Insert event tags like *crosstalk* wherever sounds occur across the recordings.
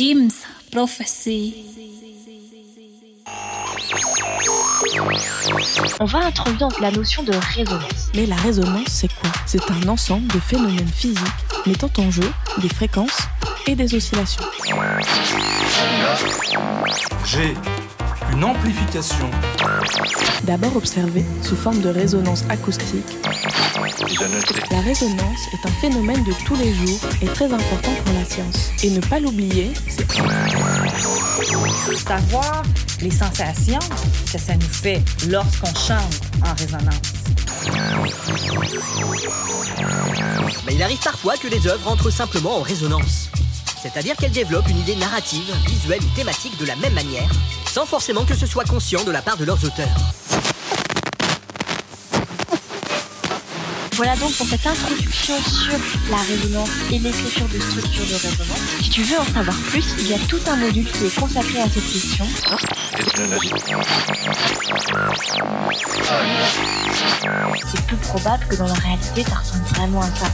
Jim's Prophecy. On va introduire la notion de résonance. Mais la résonance, c'est quoi? C'est un ensemble de phénomènes physiques mettant en jeu des fréquences et des oscillations. J'ai une amplification. D'abord observée sous forme de résonance acoustique, la résonance est un phénomène de tous les jours et très important pour la science. Et ne pas l'oublier, c'est savoir les sensations que ça nous fait lorsqu'on chante en résonance. Mais il arrive parfois que les œuvres entrent simplement en résonance. C'est-à-dire qu'elles développent une idée narrative, visuelle ou thématique de la même manière, sans forcément que ce soit conscient de la part de leurs auteurs. Voilà donc pour cette introduction sur la résonance et l'écriture de structures de résonance. Si tu veux en savoir plus, il y a tout un module qui est consacré à cette question. C'est peu probable que dans la réalité, ça ressemble vraiment à ça.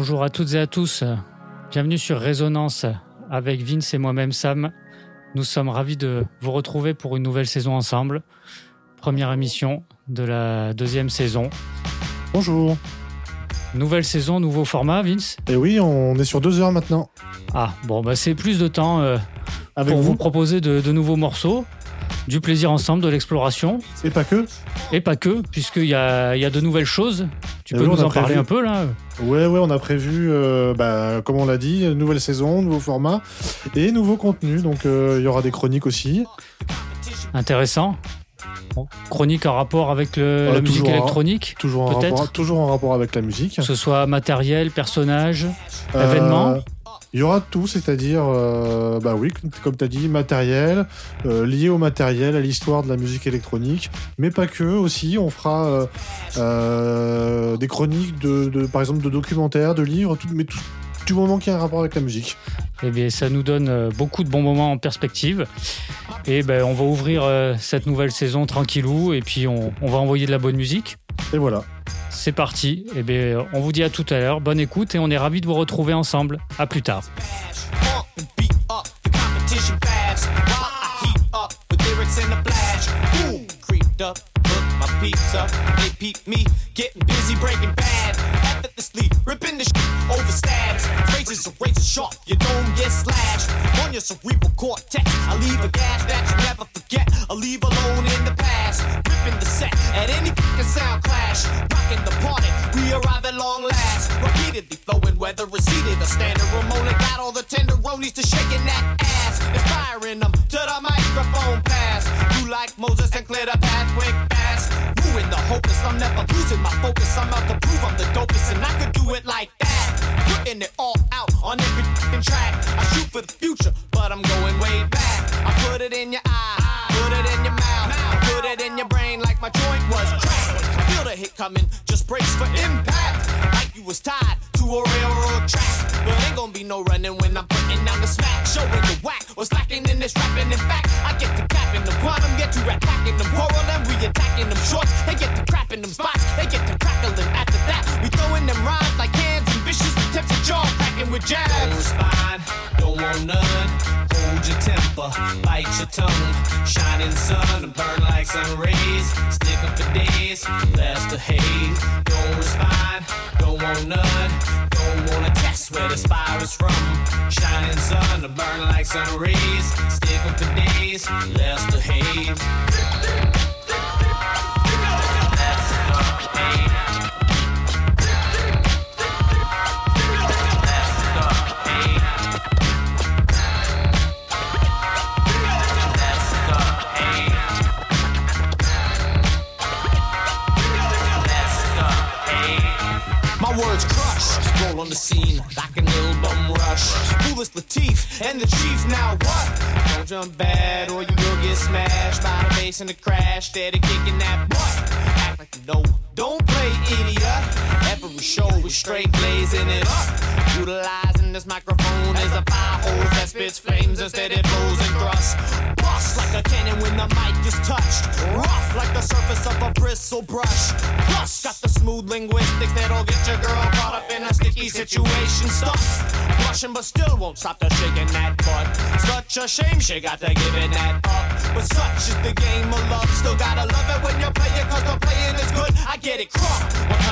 Bonjour à toutes et à tous. Bienvenue sur Résonance avec Vince et moi-même Sam. Nous sommes ravis de vous retrouver pour une nouvelle saison ensemble. Première émission de la deuxième saison. Bonjour. Nouvelle saison, nouveau format, Vince? Eh oui, on est sur deux heures maintenant. Ah, bon, bah c'est plus de temps euh, pour vous, proposer de, nouveaux morceaux, du plaisir ensemble, de l'exploration. Et pas que Et pas que, puisqu'il y a, y a de nouvelles choses. Tu peux nous en parler un peu là Ouais, ouais, on a prévu, euh, bah, comme on l'a dit, nouvelle saison, nouveau format et nouveau contenu. Donc euh, il y aura des chroniques aussi. Intéressant. Chronique en rapport avec la musique électronique toujours en, rapport, toujours en rapport avec la musique. Que ce soit matériel, personnage, euh, événement il y aura tout, c'est-à-dire, euh, bah oui, comme tu as dit, matériel, euh, lié au matériel, à l'histoire de la musique électronique, mais pas que aussi. On fera des chroniques, de, par exemple, de documentaires, de livres, tout, mais tout, du moment qu'il y a un rapport avec la musique. Eh bien, ça nous donne euh, beaucoup de bons moments en perspective. Et ben, on va ouvrir euh, cette nouvelle saison tranquillou et puis on, va envoyer de la bonne musique. Et voilà. C'est parti. Eh bien, on vous dit à tout à l'heure. Bonne écoute et on est ravis de vous retrouver ensemble. À plus tard. Effortlessly ripping the shit over stabs. Razors are razor sharp, you don't get slashed. On your cerebral cortex, I leave a gash that you never forget. I leave alone in the past. Ripping the set at any fucking sound clash. Rocking the party, we arrive at long last. Repeatedly flowing, whether it's seated or standing. Ramona got all the tenderonies to shaking that ass. Inspiring them to the microphone pass. You like Moses and clear the path quick fast. The hopeless, I'm never losing my focus. I'm out to prove I'm the dopest and I could do it like that. Putting it all out on every track. I shoot for the future, but I'm going way back. I put it in your eye, put it in your mouth, put it in your brain like my joint was cracked. Feel the hit coming, just brace for impact. You was tied to a railroad track. But ain't gonna be no running when I'm putting down the smack. Showing the whack, what's lacking in this rapping. In fact, I get to capping the quantum, get to attacking them quarrel, and we attacking them shorts. They get to crapping them spots, they get to crackling after that. We throwing them rhymes like cans and vicious attempts at jaw cracking with jabs. Don't respond, don't want none. Hold your temper, bite your tongue. Shining sun, burn like sun rays. Stick up for days, last the haze. Don't respond, don't want none. Don't wanna test where the spire is from. Shining sun, burn like sun rays. Stick up for days, last the haze. words the scene like an ill bum rush. Foolish Latif and the chief, now what? Don't jump bad or you will get smashed by the bass in the crash. Steady kicking that butt. Act like you know. Don't play idiot. Every show is straight blazing it up. Utilizing this microphone as a fire hose that spits flames instead it blows and thrusts. Bust like a cannon when the mic is touched. Rough like the surface of a bristle brush. Plus, got the smooth linguistics that'll get your girl caught up in a sticky situation. Stuck, blushing, but still won't stop the shaking that butt. Such a shame she got to giving that up. But such is the game of love. Still gotta love it when you're playing, cause the playing is good. I get it crunk.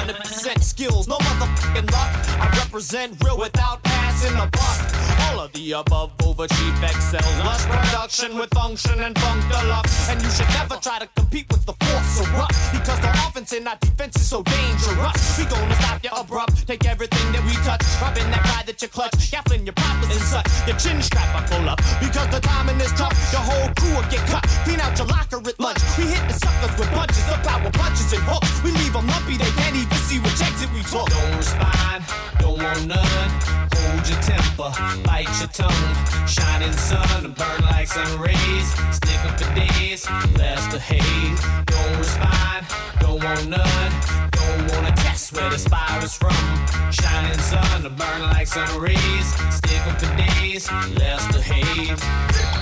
100% skills, no motherfucking luck. I represent real without a buck. All of the above over cheap excel. Lush production with function and funk deluxe. And you should never try to compete with the force so rough. Because the offense and our defense is so dangerous. We gonna stop you abrupt. Take everything that we touch. Rubbing that pride that you clutch. Gaffling your poppers and such. Your chin strap I pull up. Because the timing is tough. Your whole crew will get cut. Clean out your locker Bite your tongue. Shining sun. Burn like sun rays. Stick up for days. Last the haze. Don't respond. Don't want none. Don't wanna test where the spire is from. Shining sun. Burn like sun rays. Stick up for days. Last the haze.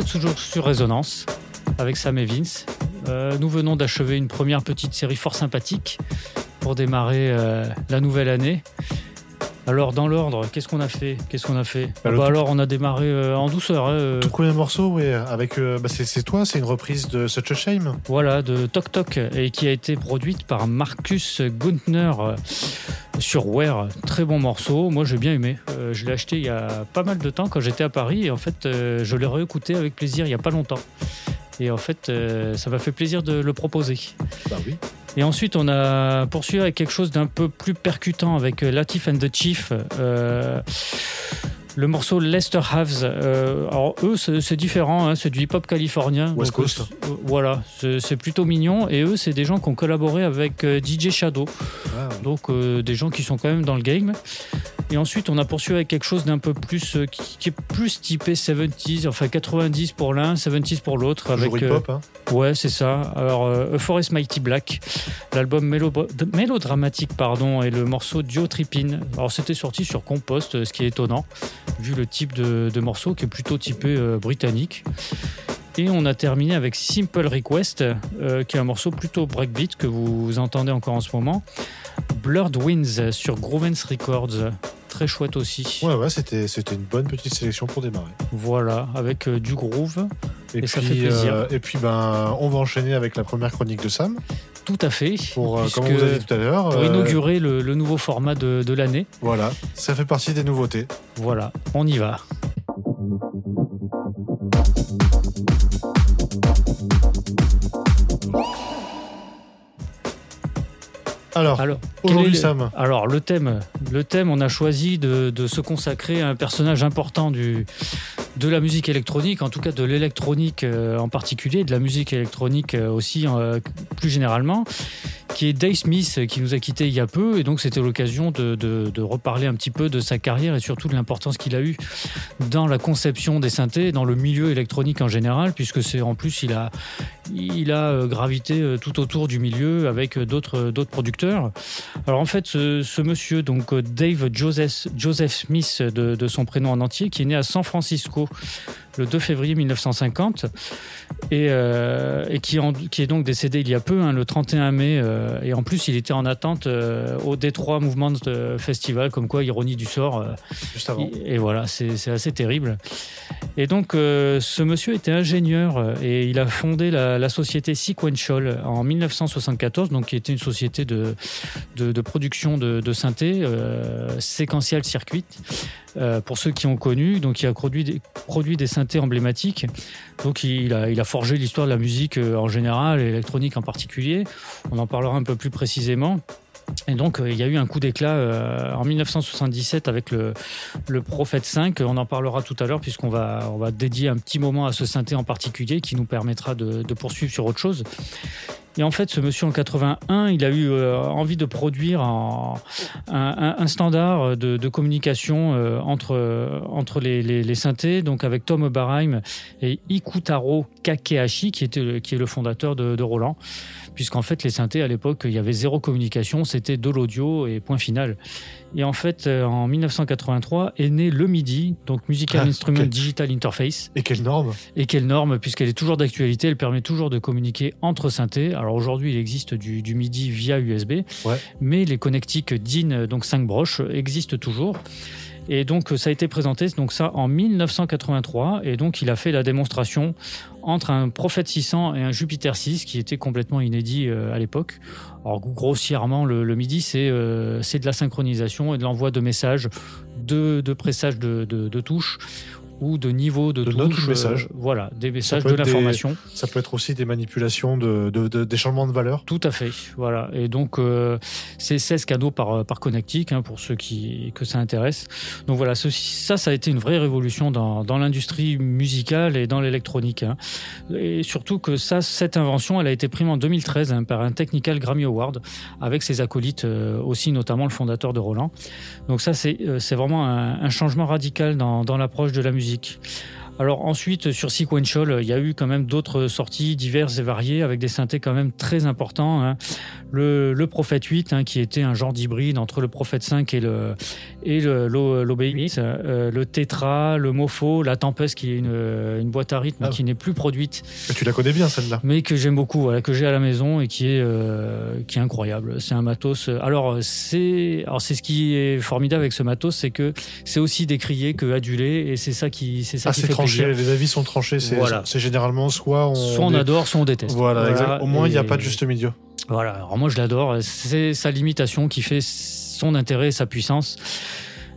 Êtes toujours sur Résonance avec Sam et Vince. Euh, nous venons d'achever une première petite série fort sympathique pour démarrer euh, la nouvelle année. Alors dans l'ordre, qu'est-ce qu'on a fait? Qu'est-ce qu'on a fait? Bah, Ah bah alors on a démarré euh, en douceur. hein, Tout premier morceau, oui, avec. bah, c'est toi, c'est une reprise de Such a Shame. Voilà, de Tok Tok, et qui a été produite par Marcus Guntner sur Ware. Très bon morceau, moi j'ai bien aimé. Euh, je l'ai acheté il y a pas mal de temps quand j'étais à Paris, et en fait euh, je l'ai réécouté avec plaisir il y a pas longtemps. Et en fait, euh, ça m'a fait plaisir de le proposer. Bah oui. Et ensuite, on a poursuivi avec quelque chose d'un peu plus percutant avec Latif and the Chief. Le morceau Lester Haves. Euh, alors, eux, c'est différent, hein, c'est du hip-hop californien. West Donc, Coast. euh, voilà, c'est plutôt mignon. Et eux, c'est des gens qui ont collaboré avec euh, DJ Shadow. Ah, Donc, euh, des gens qui sont quand même dans le game. Et ensuite, on a poursuivi avec quelque chose d'un peu plus. euh, qui, qui est plus typé 70s, enfin 90 pour l'un, 70s pour l'autre. Avec, hip-hop, hein. Ouais, c'est ça. Alors, euh, A Forest Mighty Black, l'album mélodramatique, pardon, et le morceau Dio Trippin. Alors, c'était sorti sur Compost, euh, ce qui est étonnant, vu le type de, de morceau qui est plutôt typé euh, britannique. Et on a terminé avec Simple Request, euh, qui est un morceau plutôt breakbeat que vous entendez encore en ce moment. Blurred Winds sur Groovens Records. Très chouette aussi. Ouais, ouais, c'était c'était une bonne petite sélection pour démarrer. Voilà, avec euh, du groove. Et, Et puis, ça fait plaisir. euh, et puis, ben, on va enchaîner avec la première chronique de Sam. Tout à fait. Pour, comme vous a dit tout à l'heure. pour inaugurer le, le nouveau format de, de l'année. Voilà, ça fait partie des nouveautés. Voilà, on y va. Alors, Alors, aujourd'hui, Sam, Alors, le thème, le thème, on a choisi de, de se consacrer à un personnage important du, de la musique électronique, en tout cas de l'électronique euh, en particulier, de la musique électronique euh, aussi euh, plus généralement, qui est Dave Smith, qui nous a quittés il y a peu, et donc c'était l'occasion de, de- reparler un petit peu de sa carrière et surtout de l'importance qu'il a eu dans la conception des synthés, dans le milieu électronique en général, puisque c'est en plus il a, il a gravité tout autour du milieu avec d'autres producteurs. Alors en fait, ce, ce monsieur, donc Dave Joseph, Joseph Smith de, de son prénom en entier, qui est né à San Francisco beaucoup. Le 2 février 1950 et, euh, et qui, en- qui est donc décédé il y a peu, hein, le 31 mai. euh, et en plus, il était en attente euh, au Détroit Movement Festival, comme quoi, ironie du sort. juste avant. et, et voilà, c'est assez terrible. Et donc, ce monsieur était ingénieur et il a fondé la, la société Sequential en 1974, donc qui était une société de, de, de production de, de synthé, Sequential Circuit. pour ceux qui ont connu, donc il a produit des, produit des synthés emblématiques. Donc il a, forgé l'histoire de la musique euh, en général, et électronique en particulier. On en parlera un peu plus précisément. Et donc, euh, il y a eu un coup d'éclat euh, en 1977 avec le, Prophet 5. On en parlera tout à l'heure puisqu'on va, dédier un petit moment à ce synthé en particulier qui nous permettra de poursuivre sur autre chose. Et en fait, ce monsieur en 81, il a eu euh, envie de produire un, standard de, communication euh, entre, entre les, synthés, donc avec Tom Oberheim et Ikutaro Kakehashi, qui, était qui est le fondateur de, de Roland. Puisqu'en fait, les synthés, à l'époque, il y avait zéro communication, c'était de l'audio et point final. Et en fait, euh, en 1983 est né le MIDI, donc Musical Ah, Instrument. Digital Interface. Et quelle norme? Et quelle norme, puisqu'elle est toujours d'actualité, elle permet toujours de communiquer entre synthés. Alors aujourd'hui, il existe du, du MIDI via USB, Ouais. mais les connectiques DIN, donc 5 broches, existent toujours. Et donc ça a été présenté donc ça en 1983 et donc il a fait la démonstration entre un Prophet 600 et un Jupiter 6 qui était complètement inédit euh, à l'époque. Alors grossièrement le, MIDI c'est euh, c'est de la synchronisation et de l'envoi de messages, de, de pressage de touches ou de niveau de, De de touches, messages. euh, voilà, des messages de l'information. Ça peut être aussi des manipulations de, de- de- des changements de valeur. Tout à fait, voilà. Et donc, euh, c'est 16 canaux par, par connectique, hein, pour ceux qui, que ça intéresse. Donc voilà, ceci, ça, ça a été une vraie révolution dans, dans l'industrie musicale et dans l'électronique. hein. Et surtout que ça, cette invention, elle a été prise en 2013 hein, par un Technical Grammy Award, avec ses acolytes euh, aussi, notamment le fondateur de Roland. Donc ça, c'est euh, c'est vraiment un, un changement radical dans, dans l'approche de la musique musique. Alors ensuite, sur Sequential, il y a eu quand même d'autres sorties diverses et variées avec des synthés quand même très importants. hein. Le, le Prophet 8, hein, qui était un genre d'hybride entre le Prophet 5 et le et le euh, le Tetra, le Mofo, la Tempest, qui est une, une boîte à rythme Ah. qui n'est plus produite, Mais tu la connais bien celle-là. mais que j'aime beaucoup, voilà, que j'ai à la maison et qui est euh, qui est incroyable. C'est un matos. Alors c'est alors c'est ce qui est formidable avec ce matos, c'est que c'est aussi décrié que adulé et c'est ça qui c'est ça Ah, qui fait tranché, les avis sont tranchés. C'est Voilà. généralement soit on, Soit on adore, soit on déteste. Voilà. Au moins, il n'y a pas de juste milieu. Voilà, alors moi je l'adore, c'est sa limitation qui fait son intérêt et sa puissance.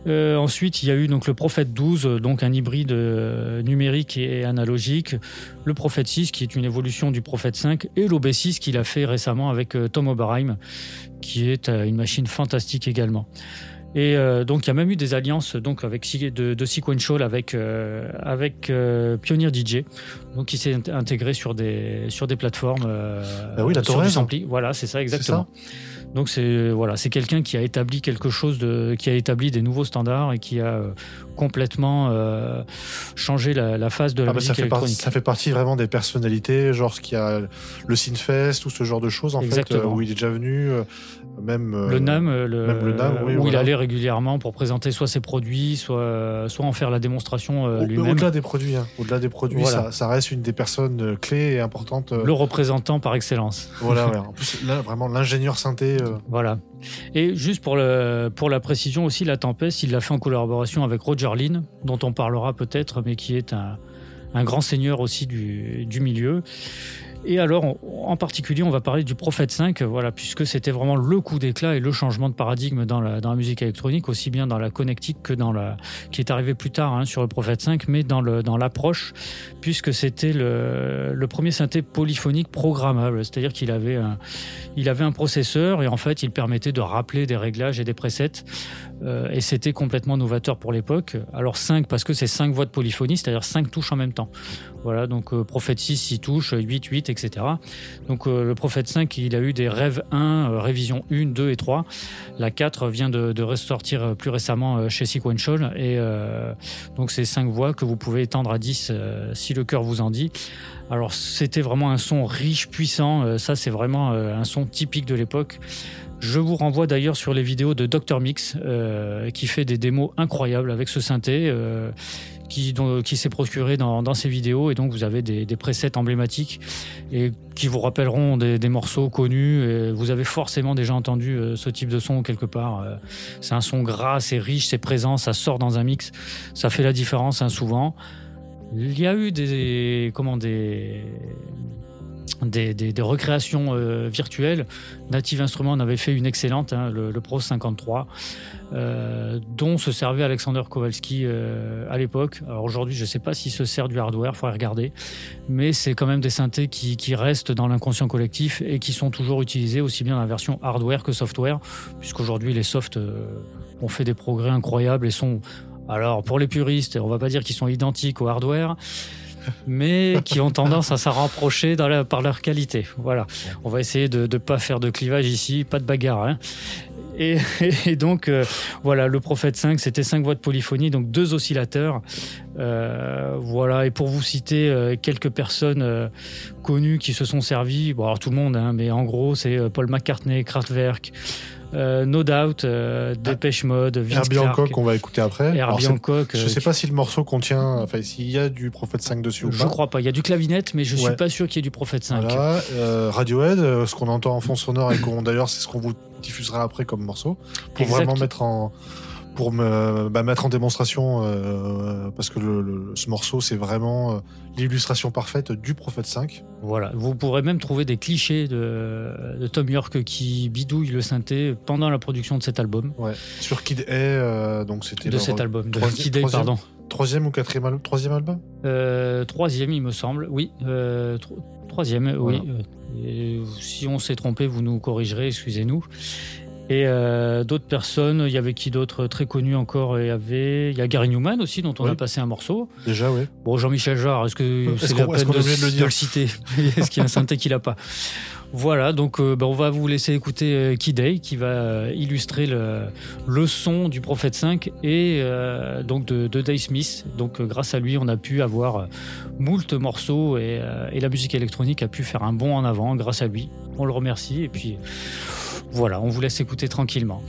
Euh, ensuite, il y a eu donc le Prophet 12, euh, donc un hybride euh, numérique et analogique. Le Prophet 6, qui est une évolution du Prophet 5, et l'OB6 qu'il a fait récemment avec euh, Tom Oberheim, qui est euh, une machine fantastique également. Et euh, donc il y a même eu des alliances donc avec de, de Sequential avec euh, avec euh, Pioneer DJ, donc qui s'est int- intégré sur des sur des plateformes. euh, Ah oui, la sur Torres. du sampling. Voilà, c'est ça exactement. Donc c'est voilà, c'est quelqu'un qui a établi quelque chose de, qui a établi des nouveaux standards et qui a euh, complètement euh, changé la, la phase de la Ah bah, ça, musique fait partie, électronique. ça fait partie vraiment des personnalités, genre ce qu'il y a le Synfest, tout ce genre de choses en fait, Exactement. euh, où il est déjà venu, euh, même euh, le NAM, euh, le, même le NAM, oui, où il allait régulièrement pour présenter soit ses produits, soit, soit en faire la démonstration euh, Au- lui-même. Au-delà des produits, hein. au-delà des produits, Voilà. ça, ça reste une des personnes clés et importantes. Le représentant par excellence. Voilà, *laughs* ouais. En plus, là, vraiment, l'ingénieur synthé. euh, Voilà. Et juste pour, le, pour la précision aussi, La Tempête, il l'a fait en collaboration avec Roger Lynn, dont on parlera peut-être, mais qui est un, un grand seigneur aussi du, du milieu. Et alors, en particulier, on va parler du Prophète 5, voilà, puisque c'était vraiment le coup d'éclat et le changement de paradigme dans la, dans la musique électronique, aussi bien dans la connectique que dans la, qui est arrivé plus tard hein, sur le Prophète 5, mais dans le, dans l'approche, puisque c'était le, le premier synthé polyphonique programmable, c'est-à-dire qu'il avait un, avait un processeur et en fait, il permettait de rappeler des réglages et des presets. Euh, et c'était complètement novateur pour l'époque. Alors 5 parce que c'est 5 voix de polyphonie, c'est-à-dire 5 touches en même temps. Voilà, donc euh, Prophet 6, 6 touches, 8, 8, etc. Donc euh, le Prophet 5, il a eu des rêves 1, euh, révision 1, 2 et 3. La 4 vient de, ressortir euh, plus récemment chez Sequential. Et donc c'est 5 voix que vous pouvez étendre à 10 euh, si le cœur vous en dit. Alors c'était vraiment un son riche, puissant. Ça c'est vraiment un son typique de l'époque. Je vous renvoie d'ailleurs sur les vidéos de Dr Mix qui fait des démos incroyables avec ce synthé. Qui, s'est procuré dans, dans ses vidéos. Et donc vous avez des, presets emblématiques et qui vous rappelleront des, morceaux connus. Vous avez forcément déjà entendu euh, ce type de son quelque part euh, c'est un son gras c'est riche c'est présent ça sort dans un mix. Ça fait la différence hein, souvent. Il y a eu des comment des des, recréations euh, virtuelles. Native Instruments en avait fait une excellente, hein, le, Pro 53, euh, dont se servait Alexander Kowalski euh, à l'époque. Alors aujourd'hui, je ne sais pas s'il se sert du hardware, il faudrait regarder, mais c'est quand même des synthés qui, qui restent dans l'inconscient collectif et qui sont toujours utilisés aussi bien dans la version hardware que software, puisqu'aujourd'hui les softs ont fait des progrès incroyables et sont alors, pour les puristes, on va pas dire qu'ils sont identiques au hardware, mais qui ont tendance à s'en rapprocher par leur qualité. Voilà. On va essayer de ne pas faire de clivage ici, pas de bagarre. hein. Et, *laughs* donc, euh, voilà, le Prophète 5, c'était 5 voix de polyphonie, donc deux oscillateurs. Euh, voilà, et pour vous citer euh, quelques personnes connues qui se sont servies, bon, alors tout le monde, hein, mais en gros, c'est Paul McCartney, Kraftwerk, euh, No Doubt, euh, Dépêche Mode, Vince Herbie Clarke. Hancock, on va écouter après. Herbie Alors, Hancock, Je euh, sais pas si le morceau contient, enfin, s'il y a du Prophet 5 dessus ou Je pas. crois pas. Il y a du clavinette, mais je suis Ouais. pas sûr qu'il y ait du Prophète 5. Voilà, euh, Radiohead, ce qu'on entend en fond sonore et qu'on d'ailleurs c'est ce qu'on vous diffusera après comme morceau pour Exact. vraiment mettre en pour me bah, mettre en démonstration euh, parce que le, le- ce morceau c'est vraiment euh, l'illustration parfaite du Prophète 5. Voilà. Vous pourrez même trouver des clichés de, de Tom York qui bidouille le synthé pendant la production de cet album. Ouais. Sur Kid A, euh, donc c'était De cet album, de troisi- Kid A, troisième- pardon. Troisième ou quatrième album Troisième album? Troisième, il me semble. Oui. tro- troisième, oui. Et si on s'est trompé, vous nous corrigerez, excusez-nous. Et euh, d'autres personnes, il y avait qui d'autres très connus encore Il y avait, il y a Gary Newman aussi, dont on Oui. a passé un morceau. Déjà, oui. Bon, Jean-Michel Jarre, est-ce que c'est la peine de, le de dire le citer *laughs* Est-ce qu'il y a un synthé qu'il a pas Voilà, donc euh, ben, on va vous laisser écouter euh, Kid Day qui va euh, illustrer le, le son du Prophète 5 et euh, donc de, de Dave Smith. Donc euh, grâce à lui, on a pu avoir moult morceaux et, euh, et la musique électronique a pu faire un bond en avant grâce à lui. On le remercie et puis voilà, on vous laisse écouter tranquillement.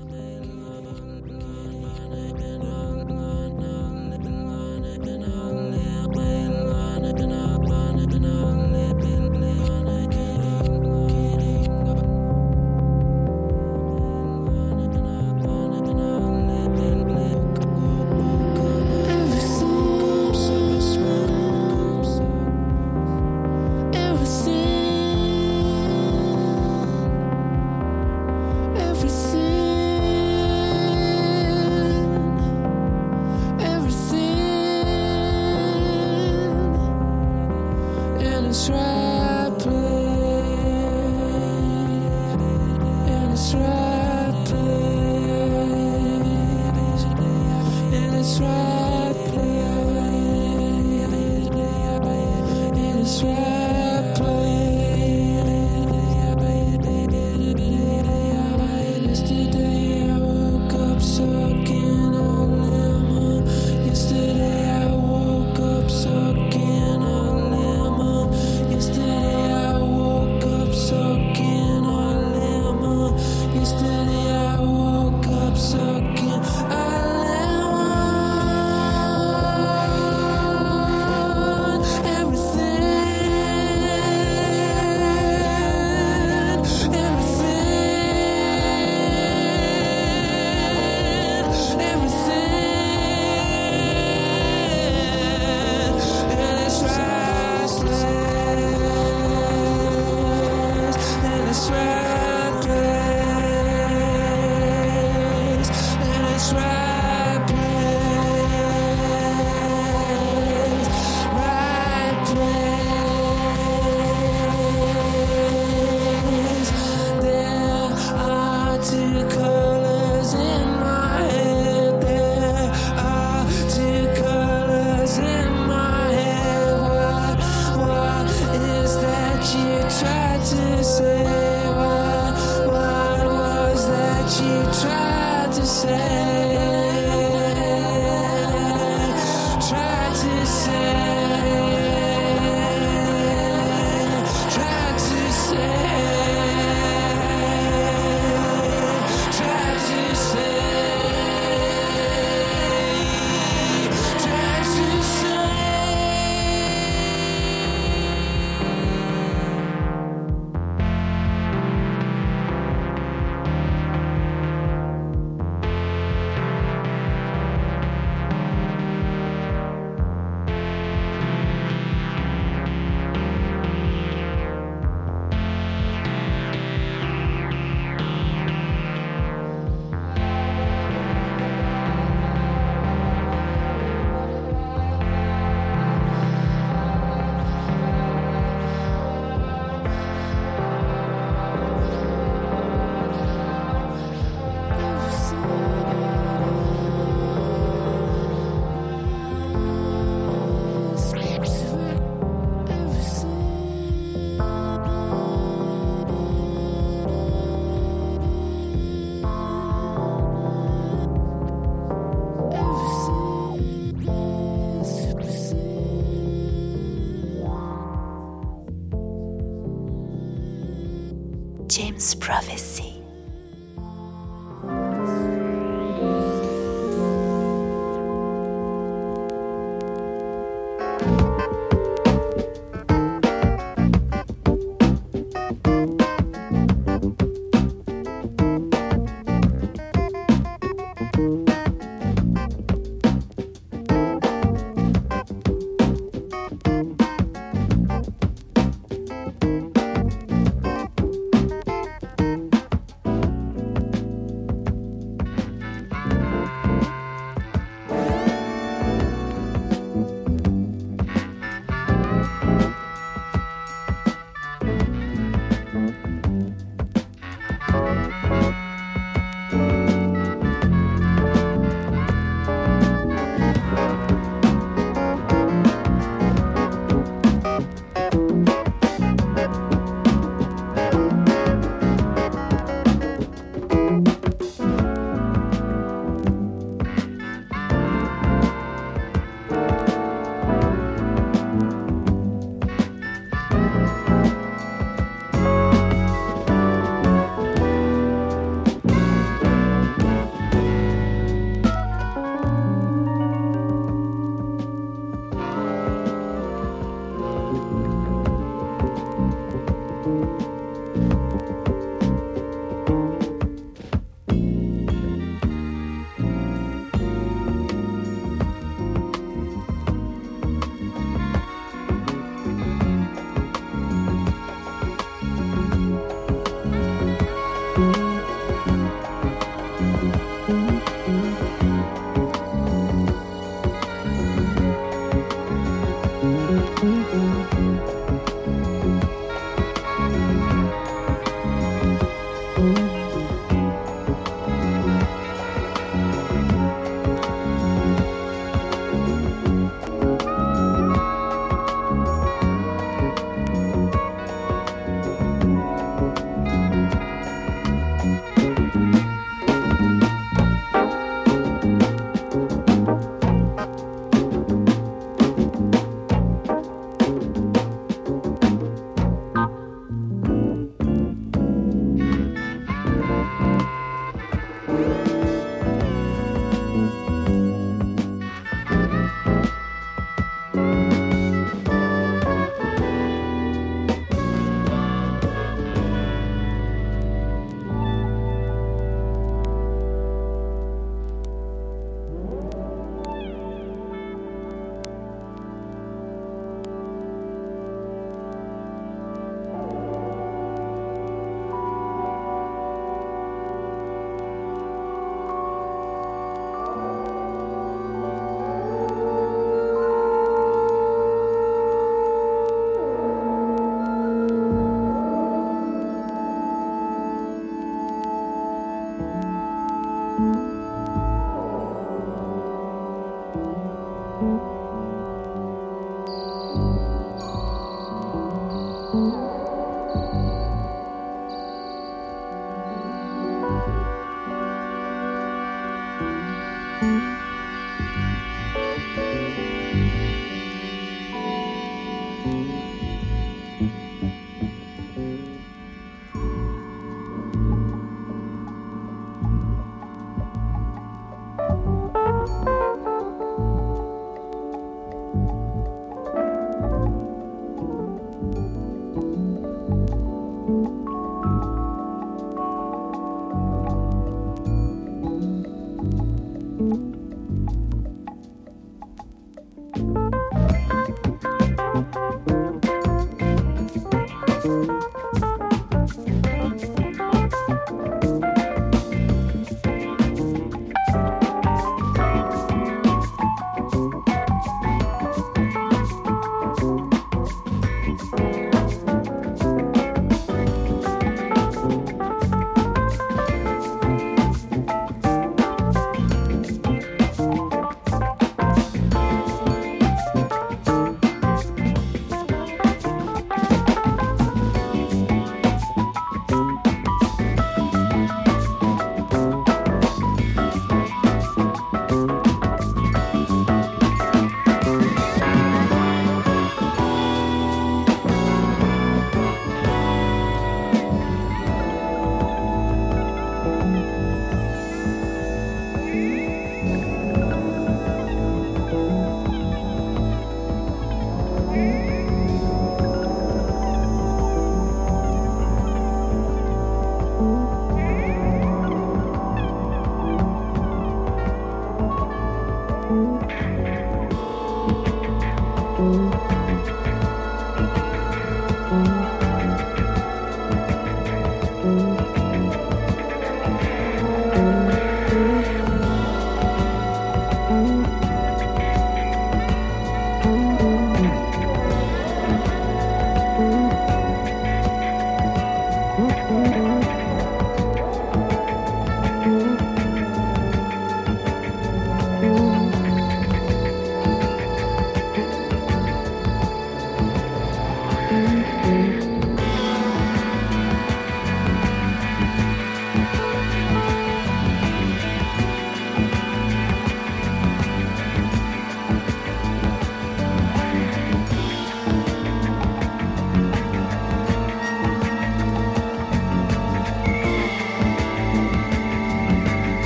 this way.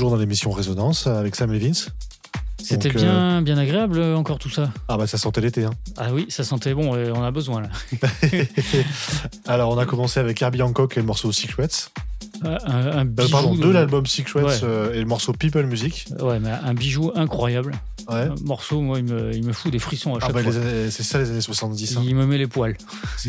Toujours dans l'émission Résonance avec Sam Vince. C'était Donc, euh, bien, bien agréable euh, encore tout ça. Ah bah ça sentait l'été. Hein. Ah oui, ça sentait bon, on a besoin là. *laughs* Alors on a commencé avec Herbie Hancock et le morceau Secrets. Un, un Euh, bijou pardon, de- l'album Secrets Ouais. euh, et le morceau People Music. Ouais, mais un bijou incroyable. Ouais. Un morceau, moi, il me, il me fout des frissons à Ah chaque bah, fois. c'est ça les années 70. hein. Il me met les poils.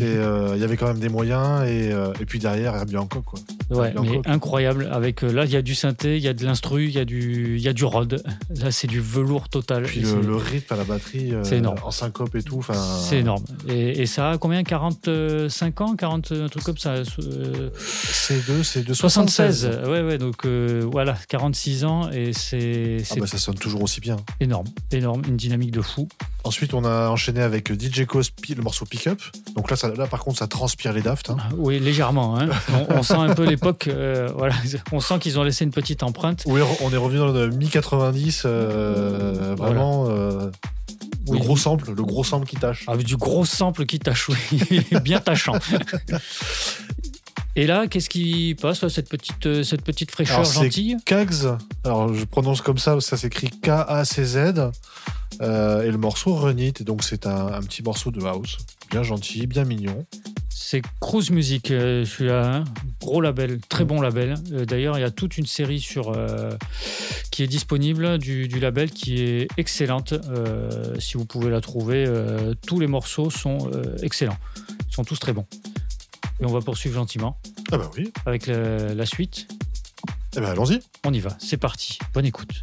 Euh, Il y avait quand même des moyens et, euh, et puis derrière Herbie Hancock. Quoi. Ouais, mais incroyable. Avec euh, là, il y a du synthé, il y a de l'instru, il y a du, il y a du rod. Là, c'est du velours total. Puis Et le, le rythme à la batterie euh, C'est énorme. en syncope et tout. enfin, C'est énorme. Et, et ça a combien? 45 ans? 40, un truc comme ça euh, C'est de, c'est de 76. 76. Ouais, ouais, donc euh, voilà, 46 ans et c'est Ah bah, ça sonne toujours aussi bien. énorme. Énorme, une dynamique de fou. Ensuite, on a enchaîné avec DJ Cosby, le morceau Pick Up. Donc là, ça, là, par contre, ça transpire les Daft. hein. Oui, légèrement. hein. *laughs* On, on sent un peu l'époque. euh, voilà, on sent qu'ils ont laissé une petite empreinte. Oui, on est revenu dans le mi-90, euh, vraiment. euh, Oui. Le gros sample, le gros sample qui tâche. Avec du gros sample qui tâche, oui, bien tâchant. *laughs* Et là, qu'est-ce qui passe, cette petite, euh, cette petite fraîcheur Alors, gentille? Kags, alors je prononce comme ça, ça s'écrit K-A-C-Z, euh, et le morceau Run It, donc c'est un, un petit morceau de house, bien gentil, bien mignon. C'est Cruise Music, euh, celui-là, hein. gros label, très bon label. Euh, D'ailleurs, il y a toute une série sur euh, qui est disponible du, du label qui est excellente. Euh, si vous pouvez la trouver, tous les morceaux sont excellents, ils sont tous très bons. Et on va poursuivre gentiment Ah bah oui, avec la, la suite. eh ben allons-y. On y va, c'est parti. Bonne écoute.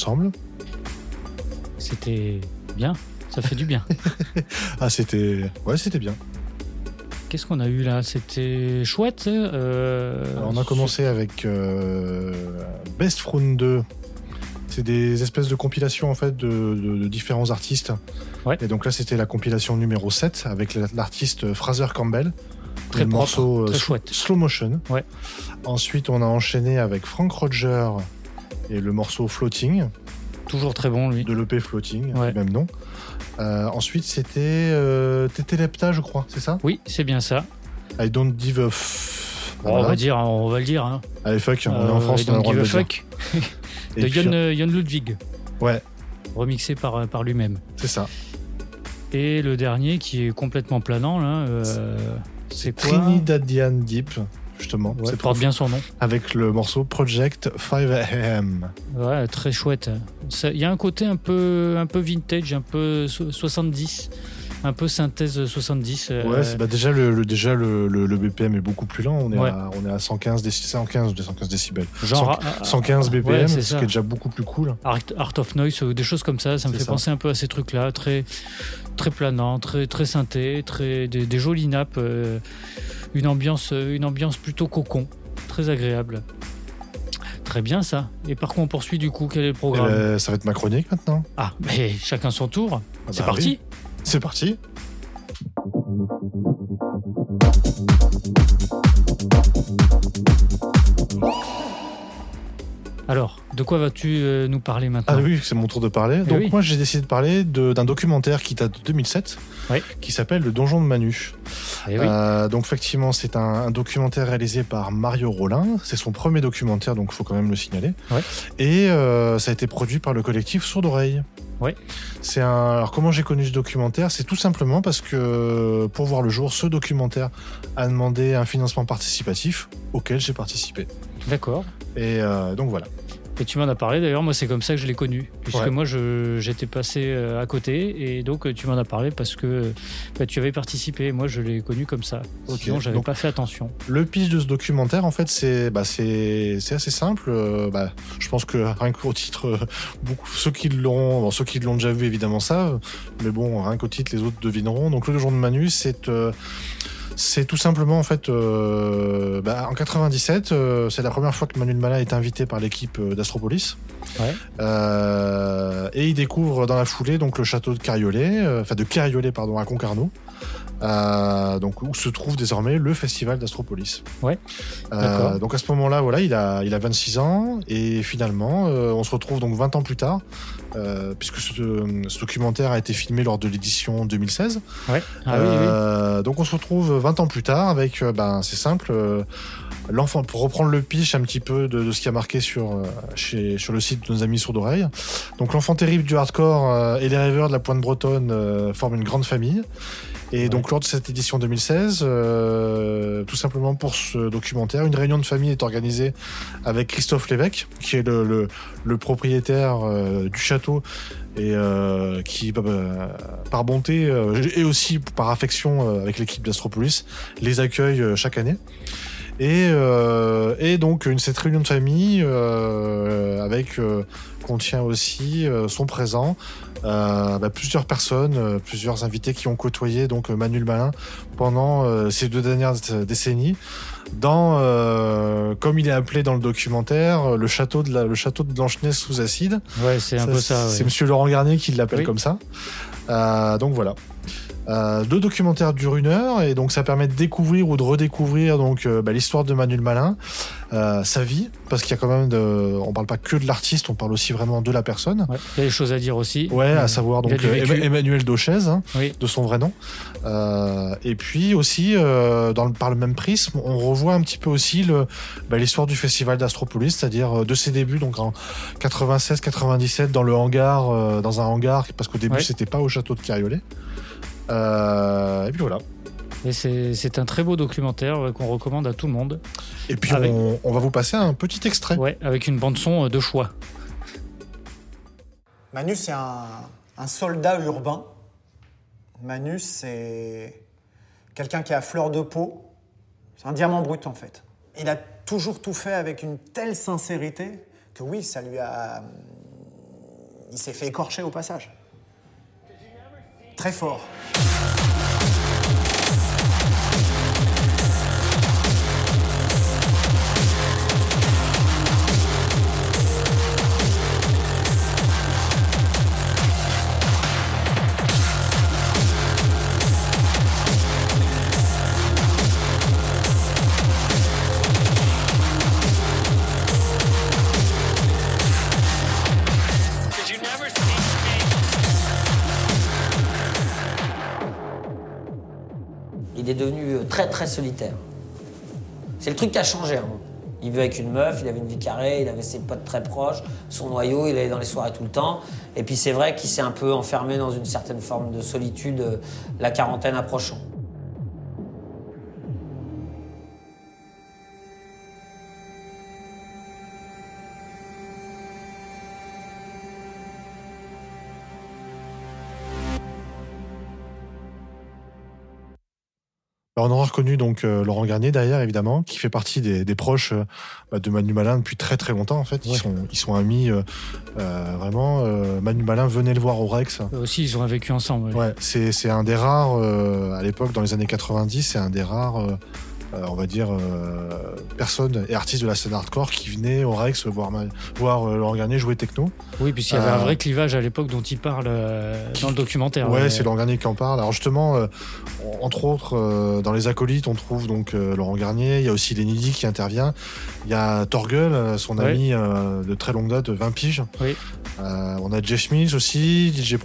Ensemble. C'était bien. Ça fait du bien. *laughs* Ah, c'était. Ouais, c'était bien. Qu'est-ce qu'on a eu là? C'était chouette. euh, Alors, on a commencé avec euh, Best Front 2. C'est des espèces de compilations en fait de, de- de différents artistes. Ouais. Et donc là, c'était la compilation numéro 7 avec la- l'artiste Fraser Campbell. Très le propre, morceau euh, très chouette. Slow Motion. Ouais. Ensuite, on a enchaîné avec Frank Roger et le morceau Floating. Toujours très bon, lui. De l'EP Floating, Ouais. même nom. Euh, ensuite, c'était euh, Tétélepta, je crois, c'est ça? Oui, c'est bien ça. I don't give a f... On va dire, on va le dire. Hein. Allez, fuck, on est en Euh, France, I on a le droit de fuck. *laughs* De euh, Jon Ludwig. Ouais, Remixé par, par lui-même. c'est ça. Et le dernier qui est complètement planant, là, euh, c'est quoi? Trinidadian Deep, justement. Ouais, c'est porte bien son nom. Avec le morceau Project 5am. Ouais, très chouette. Ça- Il y a un côté un peu, un peu vintage, un peu so- 70, un peu synthèse 70. euh, Ouais, bah déjà, le, le- déjà le, le- le BPM est beaucoup plus lent. On est, Ouais. à, on est à 115, déci- 115, 115 décibels. Genre, 100 ah, 115 ouais, BPM, c'est ce ça. qui est déjà beaucoup plus cool. Art, Art of Noise, ou des choses comme ça, ça me fait ça. penser un peu à ces trucs-là, très, très planant, très, très synthé, très, des, des jolies nappes, euh, une, ambiance, euh, une ambiance plutôt cocon, très agréable. Très bien ça. Et par contre, on poursuit du coup, quel est le programme? Ben, ça va être ma chronique maintenant. Ah, mais chacun son tour. Ah C'est bah parti. oui. C'est parti. Alors, de quoi vas-tu euh, nous parler maintenant Ah oui, c'est mon tour de parler. Eh Donc oui. moi j'ai décidé de parler d'un documentaire qui date de 2007, Ouais. qui s'appelle Le Donjon de Manu. Eh oui. Euh, donc effectivement c'est un, un documentaire réalisé par Mario Rollin. C'est son premier documentaire, donc il faut quand même le signaler. Ouais. Et euh, ça a été produit par le collectif Sourd Oreille. Ouais. C'est un. Alors comment j'ai connu ce documentaire? C'est tout simplement parce que pour voir le jour, ce documentaire a demandé un financement participatif auquel j'ai participé. D'accord. Et euh, donc voilà. Et tu m'en as parlé d'ailleurs, moi c'est comme ça que je l'ai connu. Puisque Ouais. moi j'étais passé euh, à côté et donc euh, tu m'en as parlé parce que bah, tu avais participé. Moi je l'ai connu comme ça. Ok, Sinon j'avais donc- pas fait attention. Le pitch de ce documentaire, en fait, c'est bah, c'est assez simple. Euh, bah, je pense que rien qu'au titre, euh, beaucoup ceux qui l'ont, bon, ceux qui l'ont déjà vu évidemment savent, mais bon, rien qu'au titre, les autres devineront. Donc le jour de Manu, c'est euh, c'est tout simplement en fait euh, bah, en 97, euh, c'est la première fois que Manuel Malin est invité par l'équipe euh, d'Astropolis. Ouais. Euh, et il découvre dans la foulée donc le château de Cariolet, enfin de Cariolet pardon à Concarneau, euh, donc où se trouve désormais le festival d'Astropolis. Ouais. Euh, donc à ce moment-là, voilà, il a, il a 26 ans et finalement, euh, on se retrouve donc 20 ans plus tard, euh, puisque ce, ce documentaire a été filmé lors de l'édition 2016. Ouais. Ah oui, oui. Donc on se retrouve 20 ans plus tard avec, ben c'est simple, l'enfant pour reprendre le pitch un petit peu de, de ce qui a marqué sur chez, sur le site de nos amis sourds d'oreille. Donc l'enfant terrible du hardcore et les rêveurs de la pointe bretonne forment une grande famille. Et donc lors de cette édition 2016, euh, tout simplement pour ce documentaire, une réunion de famille est organisée avec Christophe Lévesque, qui est le, le, le propriétaire euh, du château et euh, qui, bah, bah, par bonté euh, et aussi par affection euh, avec l'équipe d'Astropolis, les accueille chaque année. Et, euh, et donc une, cette réunion de famille euh, avec euh, contient aussi euh, sont présents euh, bah, plusieurs personnes, euh, plusieurs invités qui ont côtoyé donc euh, Manuel Malin pendant euh, ces deux dernières décennies dans, euh, comme il est appelé dans le documentaire, le château de la, le château de Blanche-Neige sous acide. Ouais, c'est un peu ça. C'est ouais. Monsieur Laurent Garnier qui l'appelle Oui. comme ça. Euh, donc voilà. Euh, deux documentaires durent une heure et donc ça permet de découvrir ou de redécouvrir donc euh, bah, l'histoire de Manuel Malin, euh, sa vie, parce qu'il y a quand même de, on parle pas que de l'artiste, on parle aussi vraiment de la personne. Ouais. Il y a des choses à dire aussi. Ouais, à savoir donc euh, Emmanuel Dauchez, hein, Oui. de son vrai nom. Euh, et puis aussi, euh, dans le, par le même prisme, on revoit un petit peu aussi le, bah, l'histoire du festival d'Astropolis, c'est-à-dire de ses débuts, donc en 96-97 dans le hangar, euh, dans un hangar, parce qu'au début Ouais. c'était pas au château de Cariolet. Euh, et puis voilà. Et c'est un très beau documentaire euh, qu'on recommande à tout le monde. Et puis Avec- on, on va vous passer un petit extrait. Ouais, avec une bande son euh, de choix. Manu, c'est un, un soldat urbain. Manu, c'est quelqu'un qui à fleur de peau. C'est un diamant brut, en fait. Il a toujours tout fait avec une telle sincérité que oui, ça lui a, il s'est fait écorcher au passage. Très fort. Très solitaire. C'est le truc qui a changé. hein. Il vivait avec une meuf, il avait une vie carrée, il avait ses potes très proches, son noyau, il allait dans les soirées tout le temps. Et puis c'est vrai qu'il s'est un peu enfermé dans une certaine forme de solitude, euh, la quarantaine approchant. Alors, on aura reconnu donc euh, Laurent Garnier derrière, évidemment, qui fait partie des, des proches euh, bah, de Manu Malin depuis très très longtemps en fait. Ils, sont, ils sont amis euh, euh, vraiment. euh, Manu Malin venait le voir au Rex. Eux aussi, ils ont vécu ensemble. ouais. Ouais, c'est c'est un des rares, euh, à l'époque, dans les années 90, c'est un des rares, euh, euh, on va dire, euh, personnes et artistes de la scène hardcore qui venaient au Rex voir, voir euh, Laurent Garnier jouer techno. Oui, puisqu'il y avait Euh, un vrai clivage à l'époque dont il parle euh, dans le documentaire. Ouais, c'est Laurent Garnier qui en parle. Alors justement, euh, entre autres, euh, dans les acolytes, on trouve donc euh, Laurent Garnier. Il y a aussi Lenny qui intervient. Il y a Torgel, euh, son Ouais. ami euh, de très longue date, de 20 piges. Oui. Euh, on a Jeff Mills aussi, DJ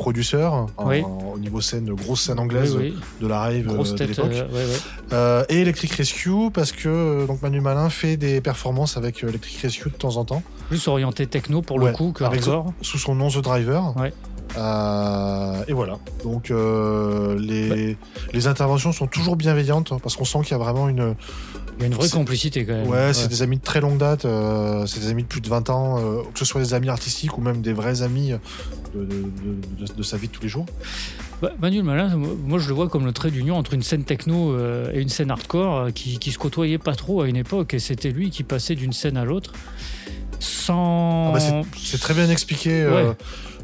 Oui. en- au niveau scène, grosse scène anglaise Oui, de la rave Grosse euh, de l'époque. euh, ouais, ouais. Euh, et Electric Rescue parce que euh, donc Manu Malin fait des performances avec euh, Electric Rescue de temps en temps. Plus orienté techno pour le Ouais, coup que avec- hardcore. sous son nom The Driver. Ouais. Euh, et voilà. Donc euh, les, les interventions sont toujours bienveillantes hein, parce qu'on sent qu'il y a vraiment une. Il y a une vraie complicité quand même. Ouais, c'est des amis de très longue date, euh, c'est des amis de plus de 20 ans, que ce soit des amis artistiques ou même des vrais amis de, de- de- de- de sa vie de tous les jours. Bah, Manuel Malin, moi je le vois comme le trait d'union entre une scène techno euh, et une scène hardcore euh, qui, qui se côtoyaient pas trop à une époque et c'était lui qui passait d'une scène à l'autre sans. Ah bah, c'est- très bien expliqué. euh.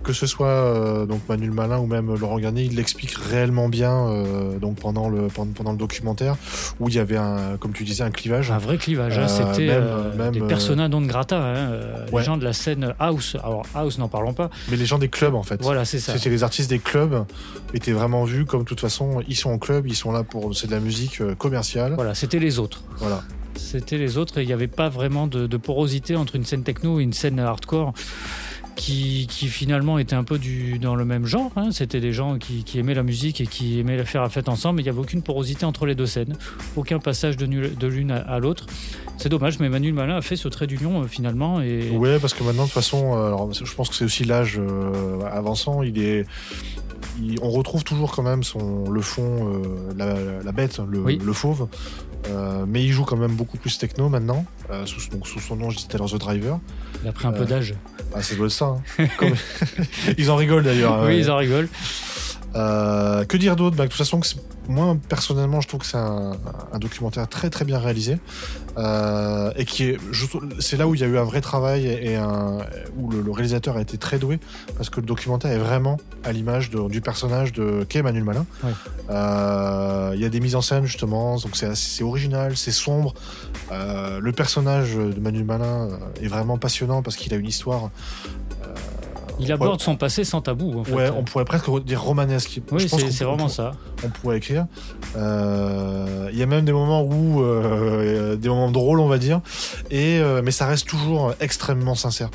Que ce soit euh, donc Manuel Malin ou même Laurent Garnier, il l'explique réellement bien euh, donc pendant le pendant, pendant le documentaire où il y avait un comme tu disais un clivage. Un vrai clivage, hein, Euh, c'était des personas non grata, hein, ouais. les gens de la scène house. Alors house, n'en parlons pas. Mais les gens des clubs en fait. Voilà, c'est ça. C'était les artistes des clubs étaient vraiment vus comme de toute façon ils sont en club, ils sont là pour c'est de la musique commerciale. Voilà, c'était les autres. Voilà. C'était les autres et il n'y avait pas vraiment de, de porosité entre une scène techno et une scène hardcore qui, qui finalement était un peu du, dans le même genre. hein. C'était des gens qui, qui aimaient la musique et qui aimaient la faire la fête ensemble, mais il n'y avait aucune porosité entre les deux scènes, aucun passage de, nul- de l'une à, à l'autre. C'est dommage, mais Manuel Malin a fait ce trait d'union euh, finalement. Et... Ouais, parce que maintenant de toute façon, euh, alors, je pense que c'est aussi l'âge euh, avançant, il est on retrouve toujours quand même son, le fond, euh, la, la bête, le, Oui. le fauve. Euh, mais il joue quand même beaucoup plus techno maintenant, euh, sous, donc sous son nom, je à l'heure The Driver. Il a pris un peu Euh, d'âge. Ah, c'est ça. hein. *laughs* Comme- *laughs* ils en rigolent d'ailleurs. Oui, ils en rigolent. Euh, que dire d'autre? Bah, De toute façon, moi personnellement, je trouve que c'est un, un documentaire très très bien réalisé euh, et qui est, c'est là où il y a eu un vrai travail et un, où le, le réalisateur a été très doué parce que le documentaire est vraiment à l'image du personnage de qu'est Manuel Malin. Euh, Il y a des mises en scène justement, donc c'est original, c'est sombre. Le personnage de Manuel Malin est vraiment passionnant parce qu'il a une histoire. Il aborde son passé sans tabou. En fait. Ouais, on pourrait presque dire romanesque. Oui, c'est- vraiment on ça. On pourrait écrire. Euh, Il y a même des moments où, euh, des moments drôles, on va dire, et euh, mais ça reste toujours extrêmement sincère.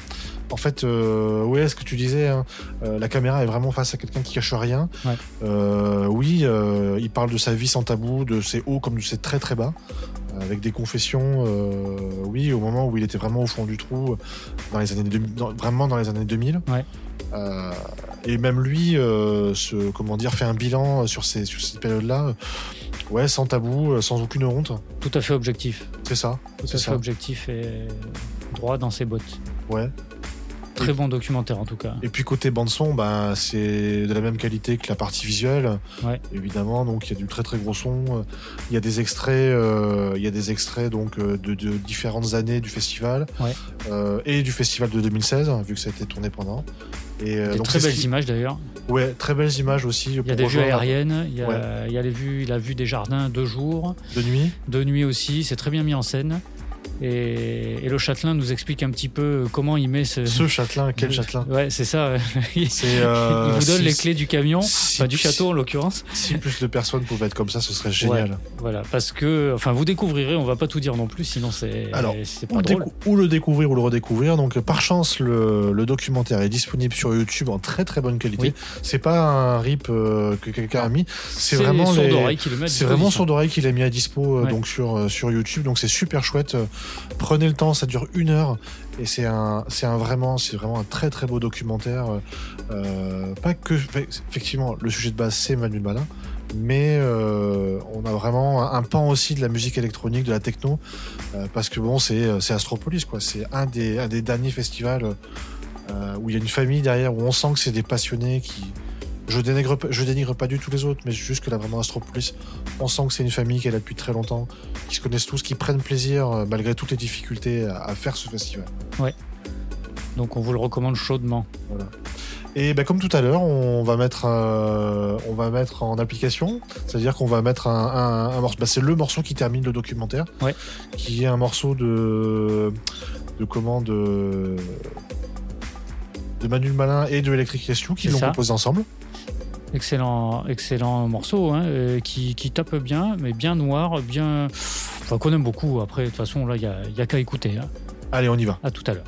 En fait, euh, ouais, ce que tu disais, hein, euh, la caméra est vraiment face à quelqu'un qui cache rien. Ouais. Euh, oui, il parle de sa vie sans tabou, de ses hauts comme de ses très très bas, avec des confessions. oui, au moment où il était vraiment au fond du trou, dans les années 2000, dans- vraiment dans les années 2000. Ouais. Euh, et même lui, se, comment dire, fait un bilan sur ces sur cette période-là. Ouais, sans tabou, sans aucune honte. Tout à fait objectif. C'est ça. Tout à fait ça. objectif et droit dans ses bottes. Ouais. Très bon documentaire en tout cas. Et puis côté bande son, bah, c'est de la même qualité que la partie visuelle, Ouais. évidemment. Donc il y a du très très gros son. Il y a des extraits, euh, il y a des extraits donc euh, de, de différentes années du festival Ouais. euh, et du festival de 2016, vu que ça a été tourné pendant. Et euh, Des donc très belles qui- images d'ailleurs. Ouais, très belles images aussi. Il y a des vues aériennes, il y a, Ouais. il y a les vues, il a vu des jardins de jour. De nuit De nuit aussi, c'est très bien mis en scène. Et, et le Châtelain nous explique un petit peu comment il met ce. Ce Châtelain, quel Châtelain Ouais, c'est ça. *laughs* il, euh, il vous donne les clés du camion, si- enfin du château en l'occurrence. Si plus de personnes pouvaient être comme ça, ce serait génial. Ouais, voilà, parce que, enfin, vous découvrirez, on va pas tout dire non plus, sinon c'est Alors, ou pas le, drôle. ou le découvrir ou le redécouvrir. Donc, par chance, le, le documentaire est disponible sur YouTube en très très bonne qualité. Oui. C'est pas un rip euh, que quelqu'un a mis. C'est vraiment C'est vraiment sur d'oreille qu'il a mis à dispo euh, Ouais. donc sur sur YouTube. Donc c'est super chouette. Prenez le temps, ça dure une heure et c'est un c'est vraiment un très beau documentaire. Euh, pas que effectivement le sujet de base c'est Manu Malin. Mais euh, on a vraiment un, pan aussi de la musique électronique, de la techno, euh, parce que bon, c'est Astropolis, quoi. C'est un des, un des derniers festivals où il y a une famille derrière, où on sent que c'est des passionnés qui. Je dénigre, je dénigre pas du tout les autres, mais juste que là, vraiment, Astropolis, on sent que c'est une famille qui est là depuis très longtemps, qui se connaissent tous, qui prennent plaisir, euh, malgré toutes les difficultés, à, à faire ce festival. Ouais. Donc on vous le recommande chaudement. Voilà. Et ben, comme tout à l'heure, on va mettre, euh, on va mettre en application, c'est-à-dire qu'on va mettre un, un- un morceau. bah, c'est le morceau qui termine le documentaire, Ouais. qui est un morceau de, de comment de, de Manu Malin et de Electric Rescue qui C'est l'ont composé ensemble. Excellent, excellent morceau, hein, euh, qui, qui tape bien, mais bien noir, bien. Enfin, qu'on aime beaucoup. Après, de toute façon, là, il n'y a, y a qu'à écouter. hein. Allez, on y va. À tout à l'heure.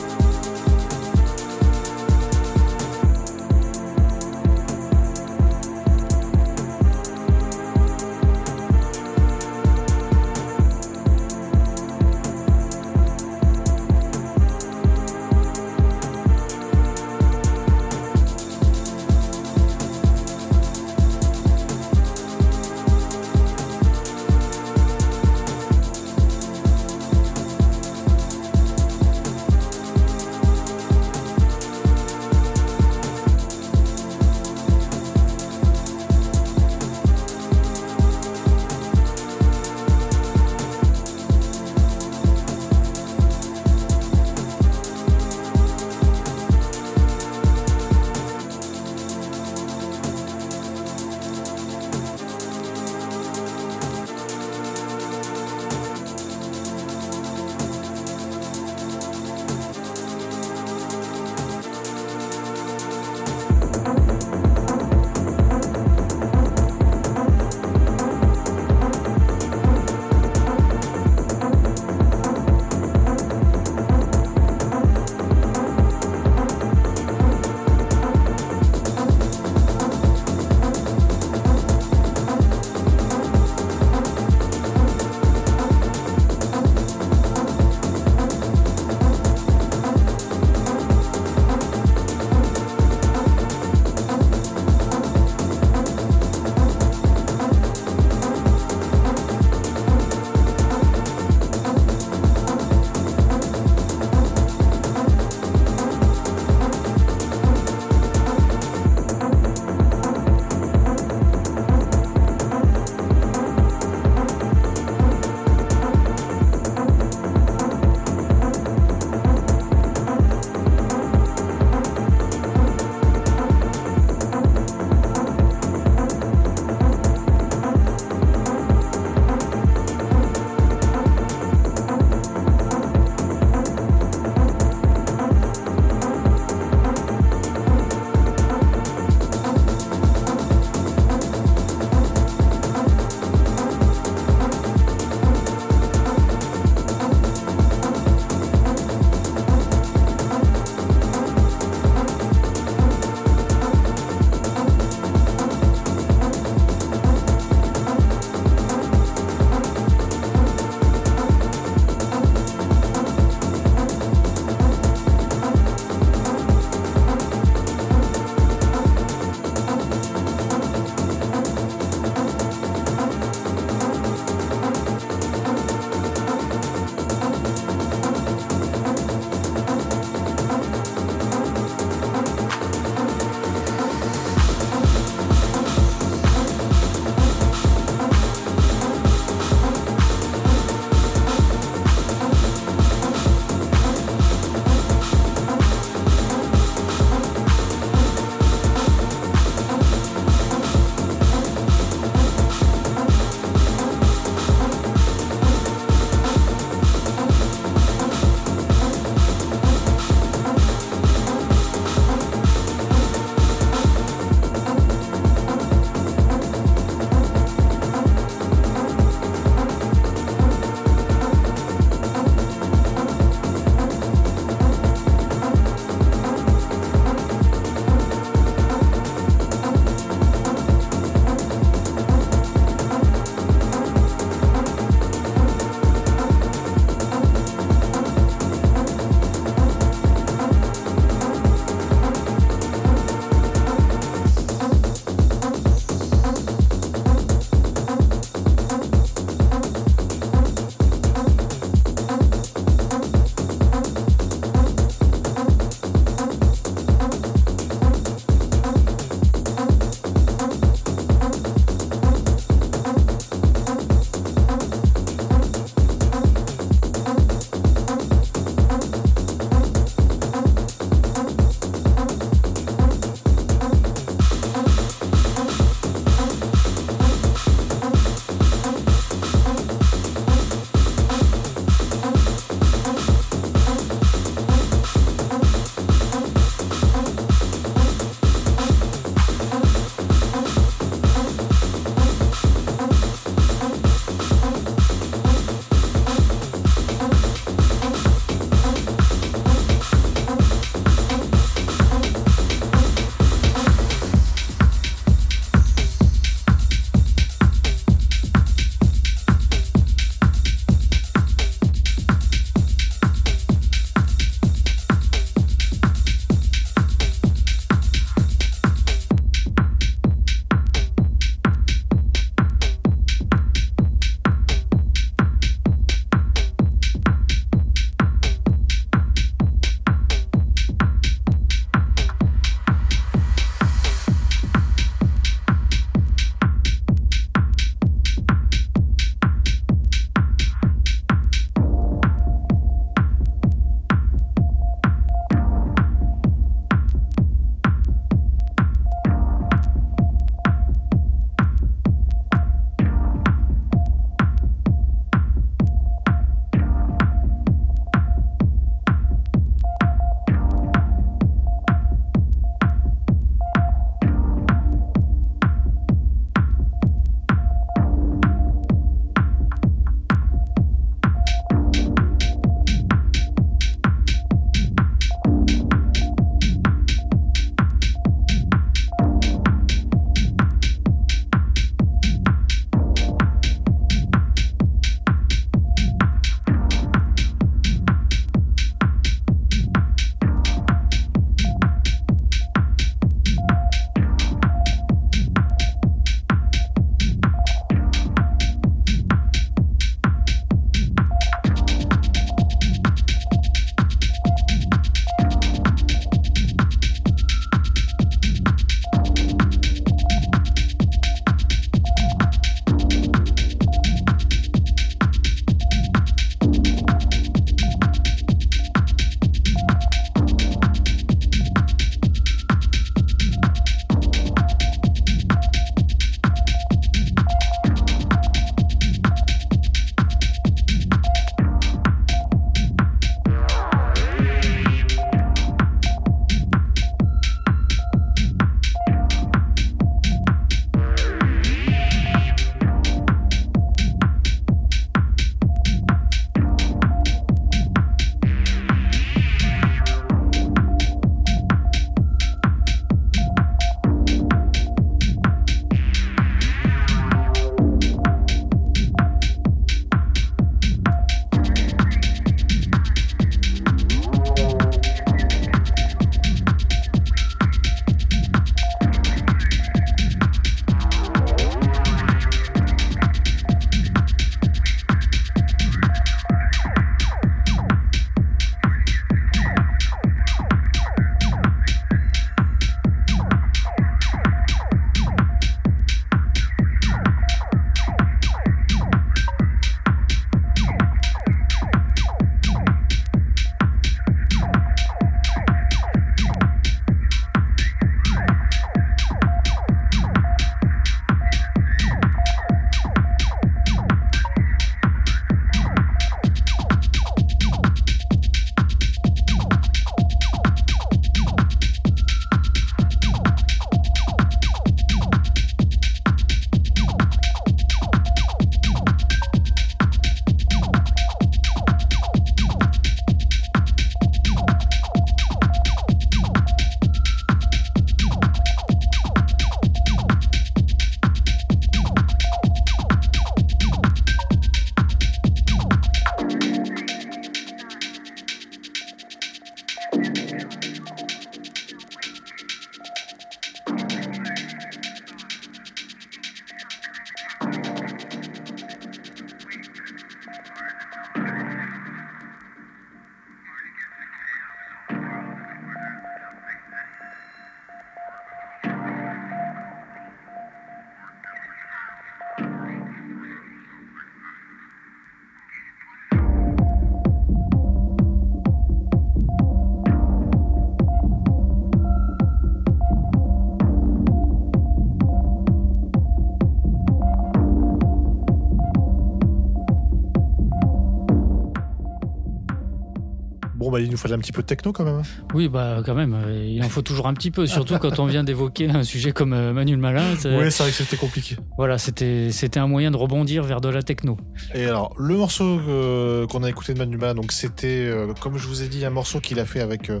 Bah, il nous fallait un petit peu de techno quand même. hein. Oui, bah quand même, euh, il en faut toujours un petit peu, surtout quand on vient d'évoquer un sujet comme euh, Manuel Malin. Oui, c'est vrai que c'était compliqué. Voilà, c'était c'était un moyen de rebondir vers de la techno. Et alors, le morceau euh, qu'on a écouté de Manu Malin, donc c'était, euh, comme je vous ai dit, un morceau qu'il a fait avec euh,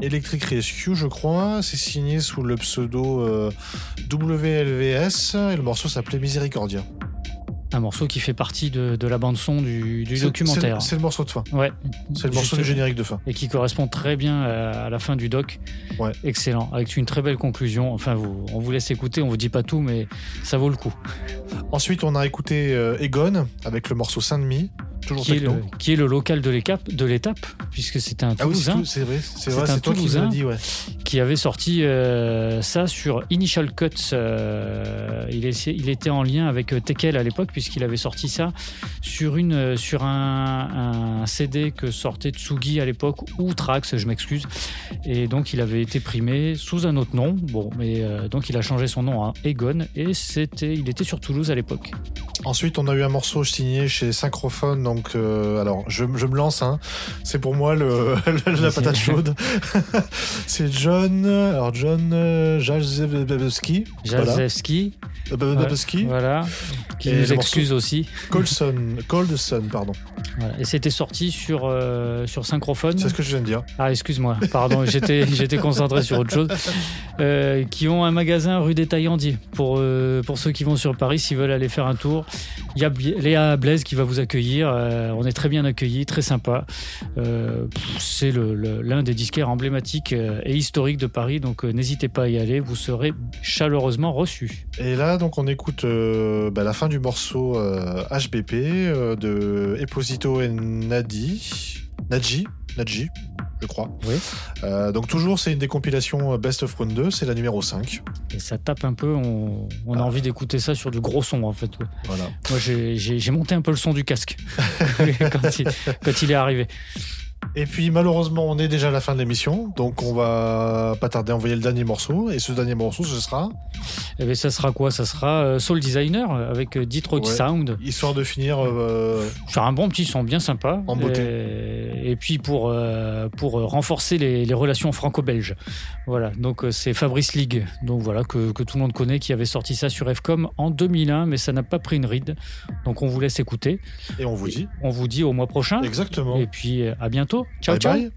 Electric Rescue, je crois. C'est signé sous le pseudo euh, WLVS et le morceau s'appelait Misericordia. Morceau qui fait partie de, de la bande son du, du C'est- documentaire. c'est- c'est le morceau de fin. Ouais. C'est le morceau du générique de fin. Et qui correspond très bien à, à la fin du doc. Ouais. Excellent, avec une très belle conclusion. Enfin, vous, on vous laisse écouter, on vous dit pas tout, mais ça vaut le coup. Ensuite, on a écouté euh, Egon avec le morceau Saint-Demi, toujours Qui est, le, qui est le local de l'étape, puisque c'était un Ah oui, c'est Toulousain. c'est vrai, c'est C'est un c'est Toulousain dit, ouais. Qui avait sorti euh, ça sur Initial Cuts. euh, il, était en lien avec euh, Tekel à l'époque, puisqu'il avait sorti ça sur, une, sur un, un CD que sortait Tsugi à l'époque, ou Trax, je m'excuse. Et donc il avait été primé sous un autre nom. Bon, mais euh, donc il a changé son nom à Egon, et c'était, il était sur Toulouse à l'époque. Ensuite, on a eu un morceau signé chez Synchrophone. Donc, alors, je, je me lance. Hein. C'est pour moi le, *laughs* la patate chaude. *laughs* c'est John. Alors, John euh. Jazewski. Voilà. Babowski. Voilà. Qui Et nous excuse aussi. Coldson, Coldson, pardon. Voilà. Et c'était sorti sur, euh, sur Synchrophone. C'est ce que je viens de dire. Ah, excuse-moi, pardon, *laughs* j'étais, j'étais concentré sur autre chose. Euh, qui ont un magasin rue des Taillandiers. Pour, euh, pour ceux qui vont sur Paris, s'ils veulent aller faire un tour, il y a Léa Blaise qui va vous accueillir. Euh, on est très bien accueillis, très sympa. Euh, c'est le- le- l'un des disquaires emblématiques euh, et historiques de Paris, donc euh, n'hésitez pas à y aller, vous serez chaleureusement reçus. Et là, donc, on écoute euh, bah, la fin du morceau HBP euh, de Eposito et Nadi. Nadji. Nadji, je crois. Oui. Euh, donc, toujours, c'est une des compilations Best of Round 2. C'est la numéro 5. Et ça tape un peu, on, on a envie d'écouter ça sur du gros son en fait. Voilà. Moi j'ai, monté un peu le son du casque *laughs* quand, il, quand il est arrivé. Et puis malheureusement, on est déjà à la fin de l'émission, donc on va pas tarder à envoyer le dernier morceau. Et ce dernier morceau, ce sera Eh bien, ça sera quoi? Ça sera euh, Soul Designer avec euh, Detroit Ouais. Sound. histoire de finir. euh, Faire un bon petit son bien sympa. En beauté. Et, et puis pour, euh, pour renforcer les, les relations franco-belges. Voilà, donc euh, c'est Fabrice League, donc voilà, que, que tout le monde connaît, qui avait sorti ça sur FCOM en 2001, mais ça n'a pas pris une ride. Donc on vous laisse écouter. et on vous dit On vous dit au mois prochain. exactement. Et puis euh, à bientôt. Ciao, bye ciao. bye.